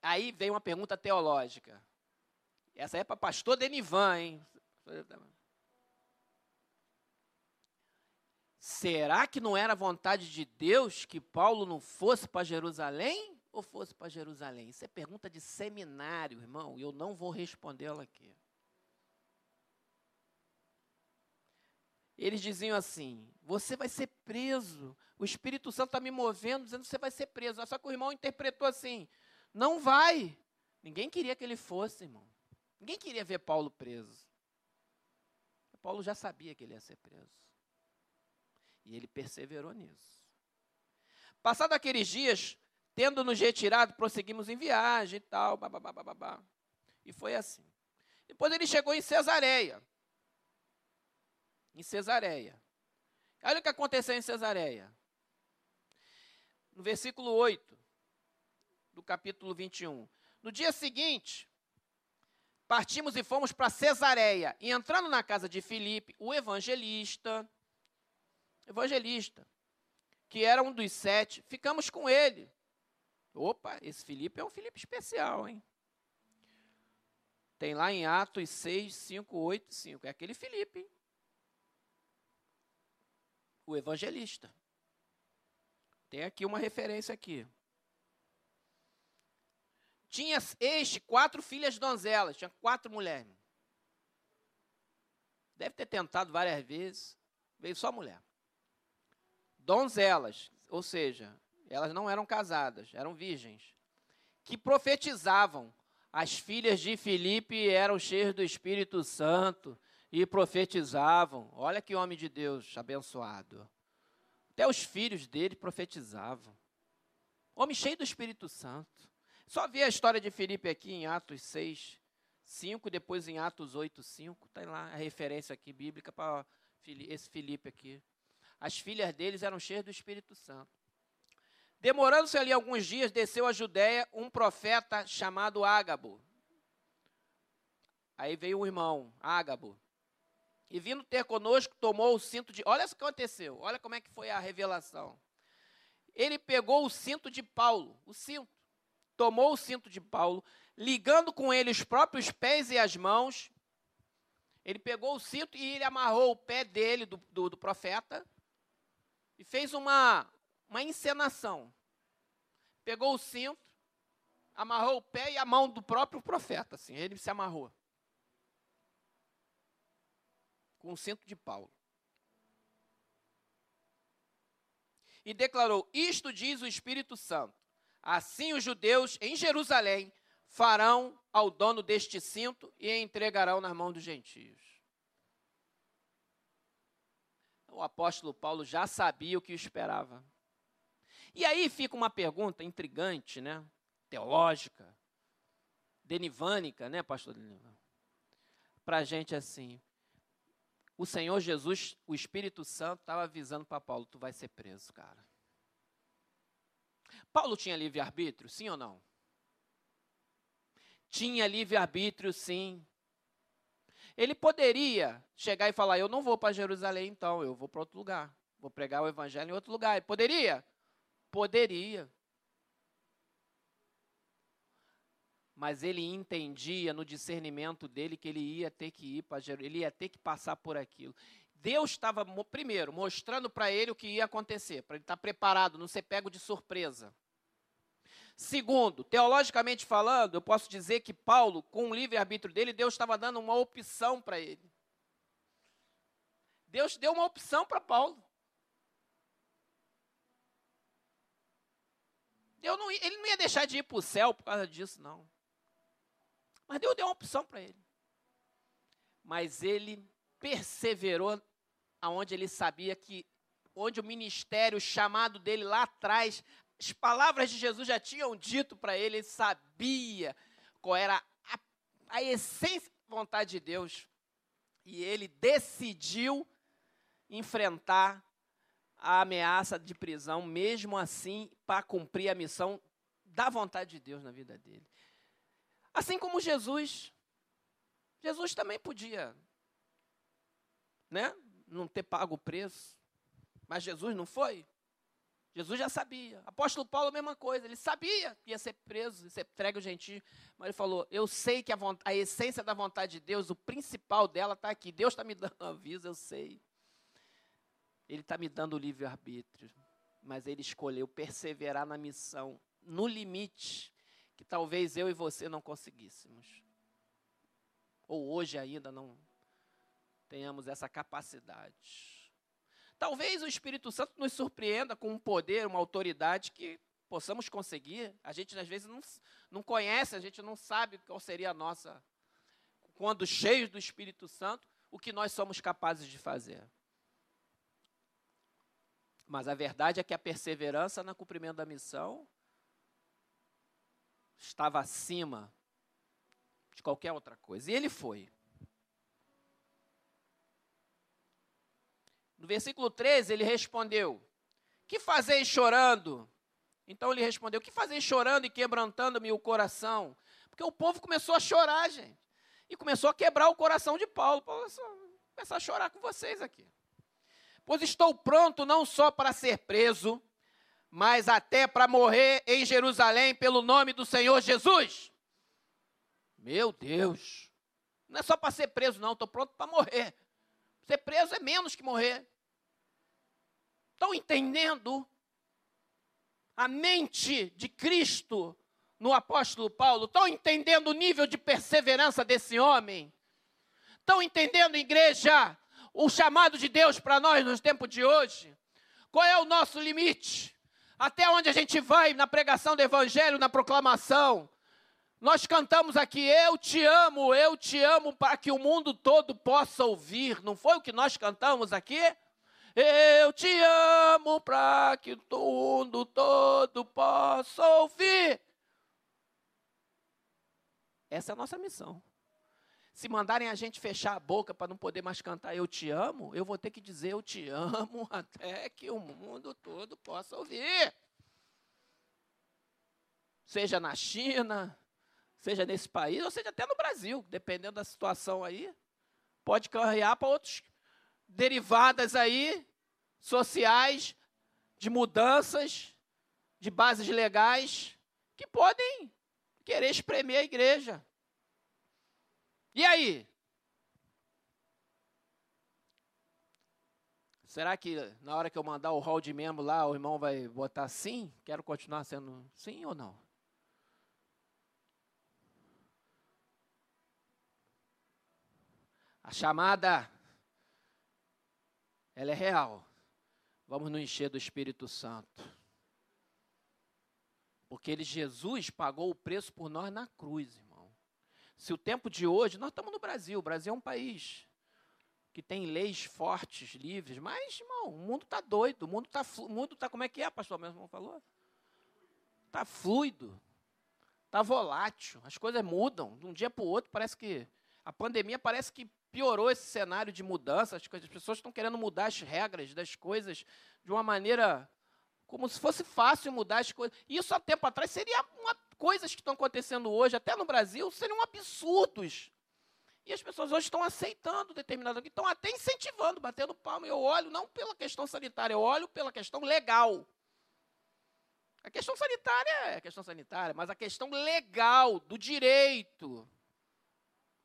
aí vem uma pergunta teológica. Essa é para pastor Denivan, hein? Será que não era vontade de Deus que Paulo não fosse para Jerusalém ou fosse para Jerusalém? Isso é pergunta de seminário, irmão, e eu não vou respondê-la aqui. Eles diziam assim: você vai ser preso. O Espírito Santo está me movendo, dizendo que você vai ser preso. Só que o irmão interpretou assim: não vai. Ninguém queria que ele fosse, irmão. Ninguém queria ver Paulo preso. Paulo já sabia que ele ia ser preso. E ele perseverou nisso. Passados aqueles dias, tendo nos retirado, prosseguimos em viagem e tal, babá, babá. E foi assim. Depois ele chegou em Cesareia. Em Cesareia. Olha o que aconteceu em Cesareia. No versículo 8 do capítulo 21. No dia seguinte, partimos e fomos para Cesareia. E entrando na casa de Filipe, o evangelista, evangelista, que era um dos sete, ficamos com ele. Opa, esse Filipe é um Filipe especial, hein? Tem lá em Atos 6, 5, 8, 5. É aquele Filipe, hein? O evangelista. Tem aqui uma referência aqui. Tinha este quatro filhas donzelas, tinha quatro mulheres. Deve ter tentado várias vezes, veio só mulher. Donzelas, ou seja, elas não eram casadas, eram virgens, que profetizavam. As filhas de Filipe eram cheias do Espírito Santo e profetizavam. Olha que homem de Deus abençoado. Até os filhos dele profetizavam. Homem cheio do Espírito Santo. Só ver a história de Felipe aqui em Atos 6, 5, depois em Atos 8, 5. Está lá a referência aqui bíblica para esse Felipe aqui. As filhas deles eram cheias do Espírito Santo. Demorando-se ali alguns dias, desceu a Judéia um profeta chamado Ágabo. Aí veio o irmão, Ágabo. E vindo ter conosco, tomou o cinto de. Olha o que aconteceu, olha como é que foi a revelação. Ele pegou o cinto de Paulo, o cinto, tomou o cinto de Paulo, ligando com ele os próprios pés e as mãos. Ele pegou o cinto e ele amarrou o pé dele, do, do, do profeta, e fez uma, uma encenação. Pegou o cinto, amarrou o pé e a mão do próprio profeta, assim, ele se amarrou. Com o cinto de Paulo. E declarou: Isto diz o Espírito Santo. Assim os judeus em Jerusalém farão ao dono deste cinto e entregarão nas mãos dos gentios. O apóstolo Paulo já sabia o que esperava. E aí fica uma pergunta intrigante, né? Teológica, denivânica, né, pastor Denivan? Para a gente assim. O Senhor Jesus, o Espírito Santo, estava avisando para Paulo: tu vai ser preso, cara. Paulo tinha livre-arbítrio, sim ou não? Tinha livre-arbítrio, sim. Ele poderia chegar e falar: Eu não vou para Jerusalém, então, eu vou para outro lugar. Vou pregar o evangelho em outro lugar. Ele poderia? Poderia. Mas ele entendia no discernimento dele que ele ia ter que ir para Jerusalém, ele ia ter que passar por aquilo. Deus estava, primeiro, mostrando para ele o que ia acontecer, para ele estar preparado, não ser pego de surpresa. Segundo, teologicamente falando, eu posso dizer que Paulo, com o livre-arbítrio dele, Deus estava dando uma opção para ele. Deus deu uma opção para Paulo. Não, ele não ia deixar de ir para o céu por causa disso, não. Mas Deus deu uma opção para ele. Mas ele perseverou aonde ele sabia que, onde o ministério, chamado dele lá atrás, as palavras de Jesus já tinham dito para ele, ele sabia qual era a, a essência da vontade de Deus. E ele decidiu enfrentar a ameaça de prisão, mesmo assim, para cumprir a missão da vontade de Deus na vida dele. Assim como Jesus. Jesus também podia, né? Não ter pago o preço. Mas Jesus não foi. Jesus já sabia. Apóstolo Paulo, a mesma coisa. Ele sabia que ia ser preso, ia ser entregue ao gentio. Mas ele falou: Eu sei que a, a essência da vontade de Deus, o principal dela está aqui. Deus está me dando aviso, eu sei. Ele está me dando o livre-arbítrio. Mas ele escolheu perseverar na missão, no limite, que talvez eu e você não conseguíssemos. Ou hoje ainda não tenhamos essa capacidade. Talvez o Espírito Santo nos surpreenda com um poder, uma autoridade que possamos conseguir. A gente, às vezes, não, não conhece, a gente não sabe qual seria a nossa. Quando cheios do Espírito Santo, o que nós somos capazes de fazer. Mas a verdade é que a perseverança no cumprimento da missão estava acima de qualquer outra coisa. E ele foi. No versículo 13, ele respondeu: Que fazeis chorando? Então ele respondeu: Que fazeis chorando e quebrantando-me o coração? Porque o povo começou a chorar, gente. E começou a quebrar o coração de Paulo. Paulo começou a chorar com vocês aqui. Pois estou pronto não só para ser preso, mas até para morrer em Jerusalém pelo nome do Senhor Jesus. Meu Deus. Não é só para ser preso, não. Estou pronto para morrer. Ser preso é menos que morrer. Estão entendendo a mente de Cristo no apóstolo Paulo? Estão entendendo o nível de perseverança desse homem? Estão entendendo, igreja, o chamado de Deus para nós nos tempos de hoje? Qual é o nosso limite? Até onde a gente vai na pregação do Evangelho, na proclamação? Nós cantamos aqui, eu te amo, eu te amo, para que o mundo todo possa ouvir. Não foi o que nós cantamos aqui? Eu te amo, para que o mundo todo possa ouvir. Essa é a nossa missão. Se mandarem a gente fechar a boca para não poder mais cantar Eu te amo, eu vou ter que dizer Eu te amo até que o mundo todo possa ouvir. Seja na China, seja nesse país, ou seja até no Brasil, dependendo da situação aí. pode carrear para outros derivadas aí sociais de mudanças de bases legais que podem querer espremer a igreja. E aí? Será que na hora que eu mandar o hall de membro lá, o irmão vai botar sim? Quero continuar sendo sim ou não? A chamada, ela é real. Vamos nos encher do Espírito Santo. Porque ele, Jesus, pagou o preço por nós na cruz, irmão. Se o tempo de hoje, nós estamos no Brasil, o Brasil é um país que tem leis fortes, livres, mas, irmão, o mundo está doido, o mundo está, mundo tá, como é que é, pastor, meu irmão falou? Está fluido, está volátil, as coisas mudam, de um dia para o outro, parece que, a pandemia parece que piorou esse cenário de mudança, as, as pessoas estão querendo mudar as regras das coisas de uma maneira, como se fosse fácil mudar as coisas, isso há tempo atrás seria uma, coisas que estão acontecendo hoje, até no Brasil, seriam absurdos, e as pessoas hoje estão aceitando determinado, estão até incentivando, batendo palma. Eu olho não pela questão sanitária, eu olho pela questão legal. A questão sanitária é a questão sanitária, mas a questão legal, do direito,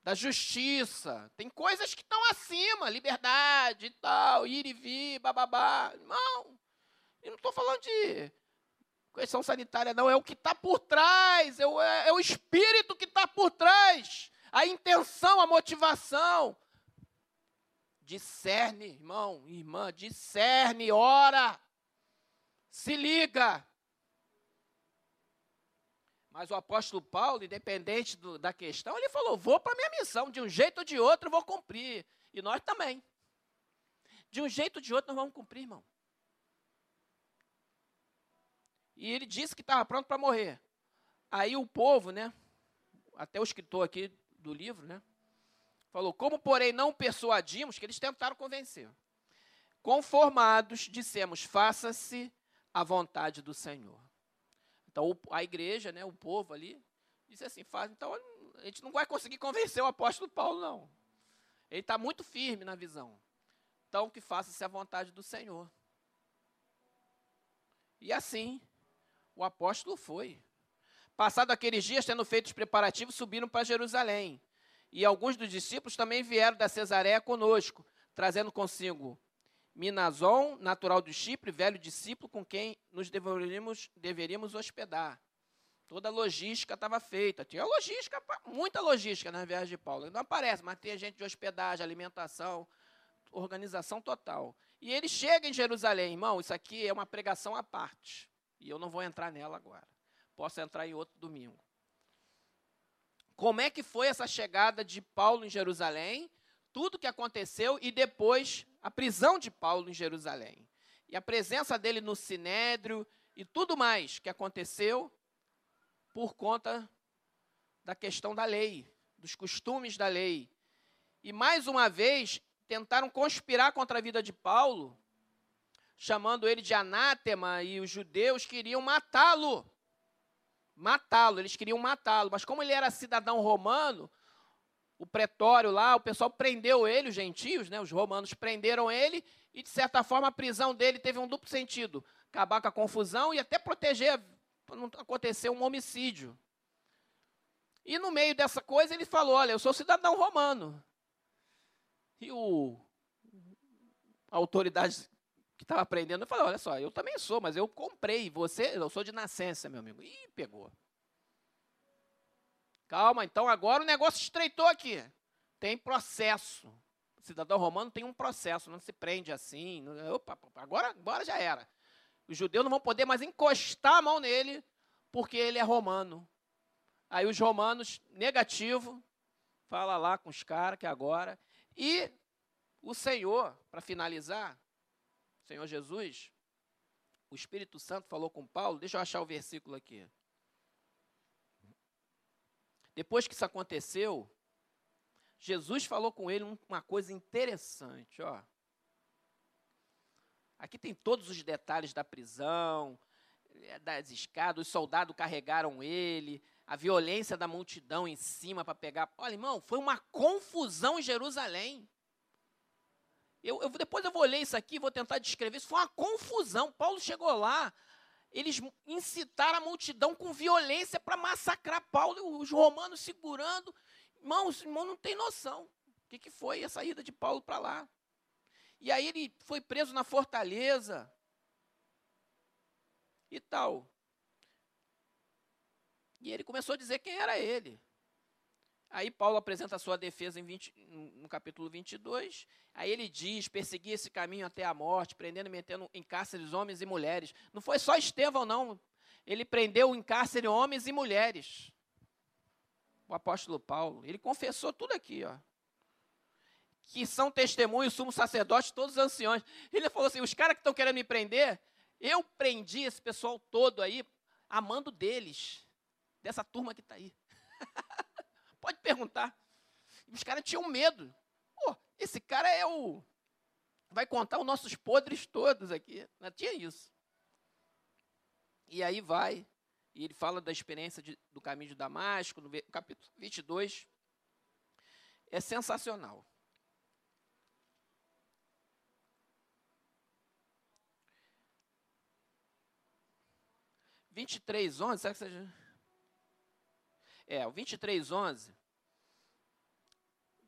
da justiça. Tem coisas que estão acima, liberdade e tal, ir e vir, bababá. Não, eu não estou falando de questão sanitária, não. É o que está por trás, é o, é, é o espírito que está por trás a intenção, a motivação. Discerne, irmão, irmã, discerne, ora, se liga. Mas o apóstolo Paulo, independente do, da questão, ele falou: vou para a minha missão, de um jeito ou de outro vou cumprir. E nós também. De um jeito ou de outro nós vamos cumprir, irmão. E ele disse que estava pronto para morrer. Aí o povo, né? Até o escritor aqui do livro, né? Falou: Como, porém, não persuadimos, que eles tentaram convencer. Conformados, dissemos: Faça-se a vontade do Senhor. Então, a igreja, né, o povo ali, disse assim: faz. Então, a gente não vai conseguir convencer o apóstolo Paulo, não. Ele está muito firme na visão. Então, que faça-se a vontade do Senhor. E assim, o apóstolo foi. Passado aqueles dias, tendo feito os preparativos, subiram para Jerusalém. E alguns dos discípulos também vieram da Cesareia conosco, trazendo consigo Minazon, natural do Chipre, velho discípulo com quem nos deveríamos, deveríamos hospedar. Toda a logística estava feita. Tinha logística, muita logística na viagem de Paulo. Não aparece, mas tem gente de hospedagem, alimentação, organização total. E ele chega em Jerusalém, irmão, isso aqui é uma pregação à parte. E eu não vou entrar nela agora. Posso entrar em outro domingo. Como é que foi essa chegada de Paulo em Jerusalém? Tudo que aconteceu e depois a prisão de Paulo em Jerusalém. E a presença dele no sinédrio e tudo mais que aconteceu por conta da questão da lei, dos costumes da lei. E mais uma vez tentaram conspirar contra a vida de Paulo, chamando ele de anátema, e os judeus queriam matá-lo matá-lo, eles queriam matá-lo, mas como ele era cidadão romano, o pretório lá, o pessoal prendeu ele, os gentios, né, os romanos prenderam ele, e de certa forma a prisão dele teve um duplo sentido: acabar com a confusão e até proteger, para não acontecer um homicídio. E no meio dessa coisa ele falou: Olha, eu sou cidadão romano. E o, a autoridade que estava aprendendo, eu falei, olha só, eu também sou, mas eu comprei, você, eu sou de nascença, meu amigo. Ih, pegou. Calma, então agora o negócio estreitou aqui. Tem processo. O cidadão romano tem um processo, não se prende assim. Opa, agora, agora já era. Os judeus não vão poder mais encostar a mão nele, porque ele é romano. Aí os romanos, negativo, fala lá com os caras que agora. E o Senhor, para finalizar, Senhor Jesus, o Espírito Santo falou com Paulo, deixa eu achar o versículo aqui. Depois que isso aconteceu, Jesus falou com ele uma coisa interessante, ó. Aqui tem todos os detalhes da prisão, é, das escadas, os soldados carregaram ele, a violência da multidão em cima para pegar. Olha, irmão, foi uma confusão em Jerusalém. Eu, eu, depois eu vou ler isso aqui, vou tentar descrever. Isso foi uma confusão. Paulo chegou lá, eles incitaram a multidão com violência para massacrar Paulo, os romanos segurando. Irmãos, irmão não tem noção. O que, que foi a saída de Paulo para lá? E aí ele foi preso na fortaleza. E tal. E ele começou a dizer quem era ele. Aí Paulo apresenta a sua defesa 20, no capítulo 22. Aí ele diz: perseguir esse caminho até a morte, prendendo e metendo em cárceres homens e mulheres. Não foi só Estevão, não. Ele prendeu em cárcere homens e mulheres. O apóstolo Paulo. Ele confessou tudo aqui, ó. Que são testemunhos, sumo sacerdote, todos os anciões. Ele falou assim: os caras que estão querendo me prender, eu prendi esse pessoal todo aí, amando deles, dessa turma que está aí. Pode perguntar. Os caras tinham medo. Pô, esse cara é o. Vai contar os nossos podres todos aqui. Não tinha isso. E aí vai. E ele fala da experiência de, do caminho de Damasco, no capítulo 22. É sensacional. Vinte e três, onze, será que seja? É, o 23, 11.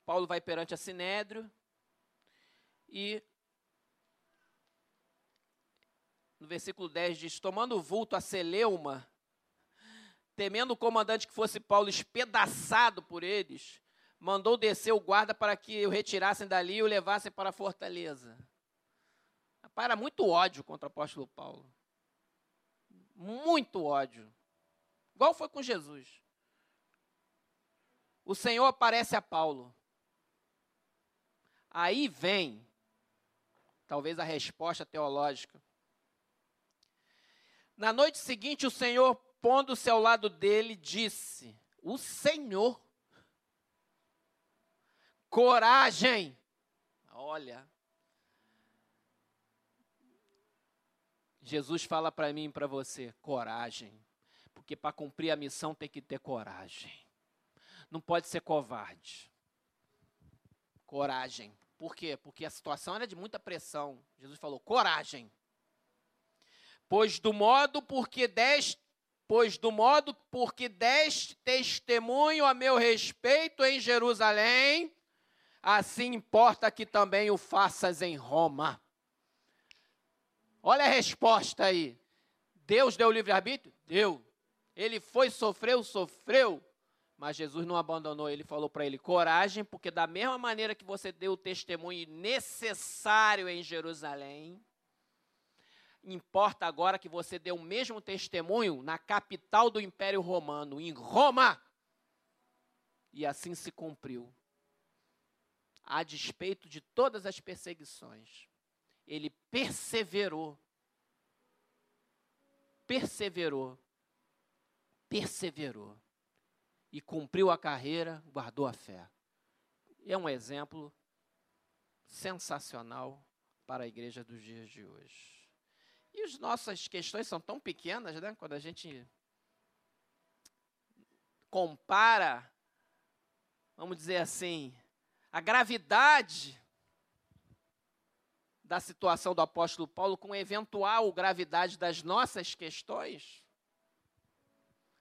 Paulo vai perante a Sinédrio e no versículo 10 diz: Tomando o vulto a Celeuma, temendo o comandante que fosse Paulo espedaçado por eles, mandou descer o guarda para que o retirassem dali e o levassem para a fortaleza. Para muito ódio contra o apóstolo Paulo. Muito ódio. Igual foi com Jesus o Senhor aparece a Paulo. Aí vem, talvez, a resposta teológica. Na noite seguinte, o Senhor, pondo-se ao lado dele, disse: O Senhor, coragem. Olha, Jesus fala para mim e para você: coragem, porque para cumprir a missão tem que ter coragem não pode ser covarde. Coragem. Por quê? Porque a situação era de muita pressão. Jesus falou: coragem. Pois do modo porque deste pois do modo porque deste testemunho a meu respeito em Jerusalém, assim importa que também o faças em Roma. Olha a resposta aí. Deus deu livre-arbítrio? Deu. Ele foi, sofreu, sofreu. Mas Jesus não abandonou, ele falou para ele: coragem, porque da mesma maneira que você deu o testemunho necessário em Jerusalém, importa agora que você dê o mesmo testemunho na capital do Império Romano, em Roma. E assim se cumpriu. A despeito de todas as perseguições, ele perseverou. Perseverou. Perseverou e cumpriu a carreira, guardou a fé. É um exemplo sensacional para a igreja dos dias de hoje. E as nossas questões são tão pequenas, né? Quando a gente compara, vamos dizer assim, a gravidade da situação do apóstolo Paulo com a eventual gravidade das nossas questões,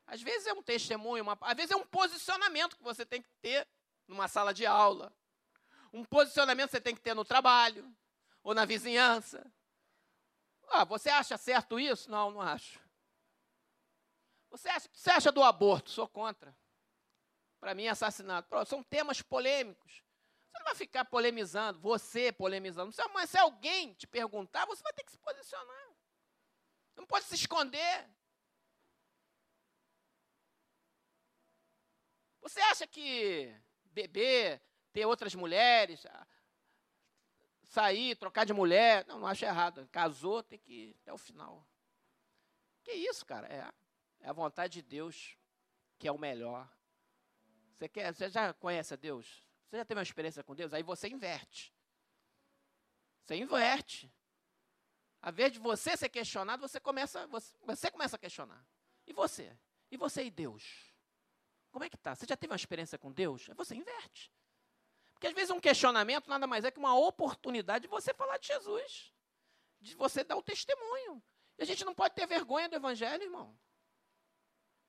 às vezes é um testemunho, uma, às vezes é um posicionamento que você tem que ter numa sala de aula. Um posicionamento que você tem que ter no trabalho ou na vizinhança. Ah, você acha certo isso? Não, não acho. Você acha, você acha do aborto? Sou contra. Para mim, é assassinato. São temas polêmicos. Você não vai ficar polemizando, você polemizando. Mas se alguém te perguntar, você vai ter que se posicionar. Não pode se esconder. Você acha que beber, ter outras mulheres, sair, trocar de mulher, não, não acho errado. Casou, tem que ir até o final. Que isso, cara? É, é a vontade de Deus que é o melhor. Você, quer, você já conhece a Deus? Você já teve uma experiência com Deus? Aí você inverte. Você inverte. A vez de você ser questionado, você começa, você, você começa a questionar. E você? E você e Deus? Como é que tá? Você já teve uma experiência com Deus? Você inverte. Porque às vezes um questionamento nada mais é que uma oportunidade de você falar de Jesus, de você dar o testemunho. E a gente não pode ter vergonha do evangelho, irmão.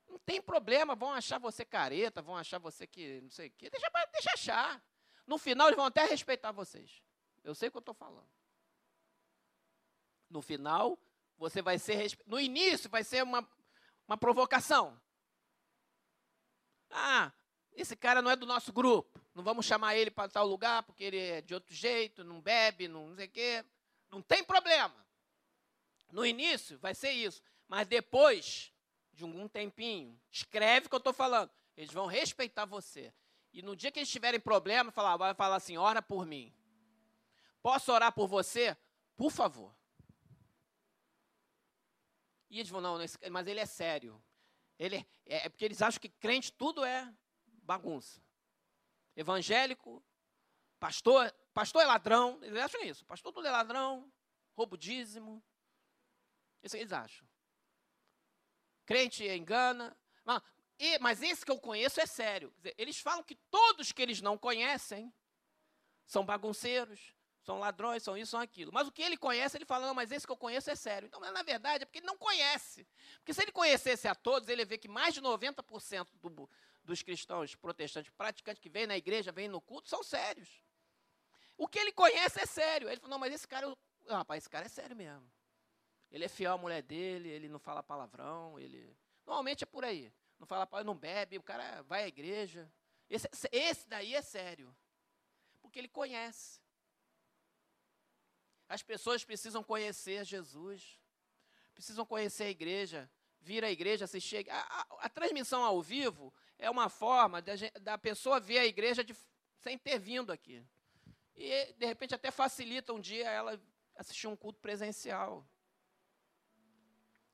Não tem problema, vão achar você careta, vão achar você que não sei o quê. Deixa, deixa achar. No final, eles vão até respeitar vocês. Eu sei o que eu estou falando. No final, você vai ser. No início, vai ser uma, uma provocação. Ah, esse cara não é do nosso grupo. Não vamos chamar ele para tal lugar porque ele é de outro jeito, não bebe, não sei o quê. Não tem problema. No início vai ser isso. Mas depois de algum tempinho, escreve o que eu estou falando. Eles vão respeitar você. E no dia que eles tiverem problema, falar, vai falar assim: ora por mim. Posso orar por você? Por favor. E eles vão, não, mas ele é sério. Ele é, é porque eles acham que crente tudo é bagunça. Evangélico, pastor, pastor é ladrão, eles acham isso. Pastor tudo é ladrão, roubo dízimo. Isso eles acham. Crente engana. Mas, e, mas esse que eu conheço é sério. Dizer, eles falam que todos que eles não conhecem são bagunceiros, são ladrões, são isso, são aquilo. Mas o que ele conhece, ele fala, não, mas esse que eu conheço é sério. Então, na verdade, é porque ele não conhece. Porque se ele conhecesse a todos, ele vê que mais de 90% do, dos cristãos protestantes praticantes que vêm na igreja, vêm no culto, são sérios. O que ele conhece é sério. Ele falou, não, mas esse cara, ah, rapaz, esse cara é sério mesmo. Ele é fiel à mulher dele, ele não fala palavrão, ele... Normalmente é por aí. Não fala, não bebe, o cara vai à igreja. Esse, esse daí é sério. Porque ele conhece. As pessoas precisam conhecer Jesus, precisam conhecer a igreja, vir à igreja, assistir. A, a, a transmissão ao vivo é uma forma da, da pessoa ver a igreja de, sem ter vindo aqui. E, de repente, até facilita um dia ela assistir um culto presencial.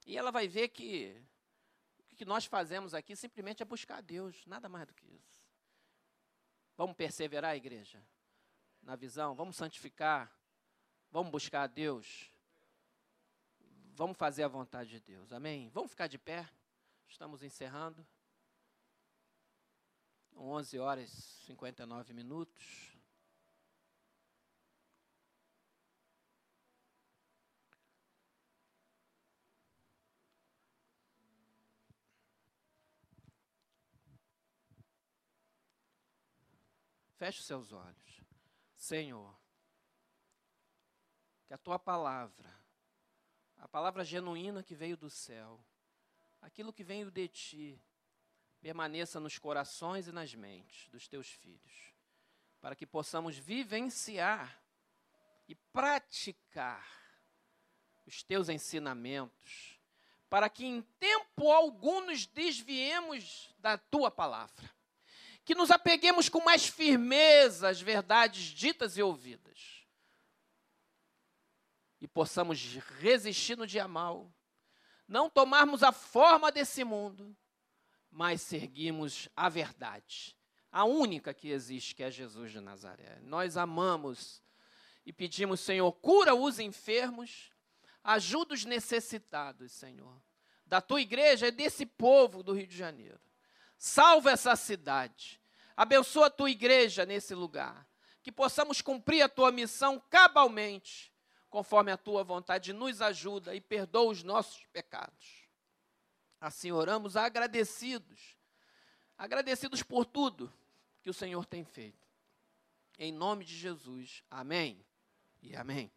E ela vai ver que o que nós fazemos aqui simplesmente é buscar a Deus, nada mais do que isso. Vamos perseverar, igreja, na visão, vamos santificar, Vamos buscar a Deus. Vamos fazer a vontade de Deus. Amém? Vamos ficar de pé. Estamos encerrando. 11 horas e 59 minutos. Feche os seus olhos. Senhor, que a tua palavra, a palavra genuína que veio do céu, aquilo que veio de ti, permaneça nos corações e nas mentes dos teus filhos, para que possamos vivenciar e praticar os teus ensinamentos, para que em tempo algum nos desviemos da tua palavra, que nos apeguemos com mais firmeza às verdades ditas e ouvidas e possamos resistir no dia mal, não tomarmos a forma desse mundo, mas seguirmos a verdade, a única que existe, que é Jesus de Nazaré. Nós amamos e pedimos, Senhor, cura os enfermos, ajuda os necessitados, Senhor, da tua igreja e desse povo do Rio de Janeiro. Salva essa cidade, abençoa a tua igreja nesse lugar, que possamos cumprir a tua missão cabalmente conforme a tua vontade, nos ajuda e perdoa os nossos pecados. Assim oramos agradecidos, agradecidos por tudo que o Senhor tem feito. Em nome de Jesus, amém e amém.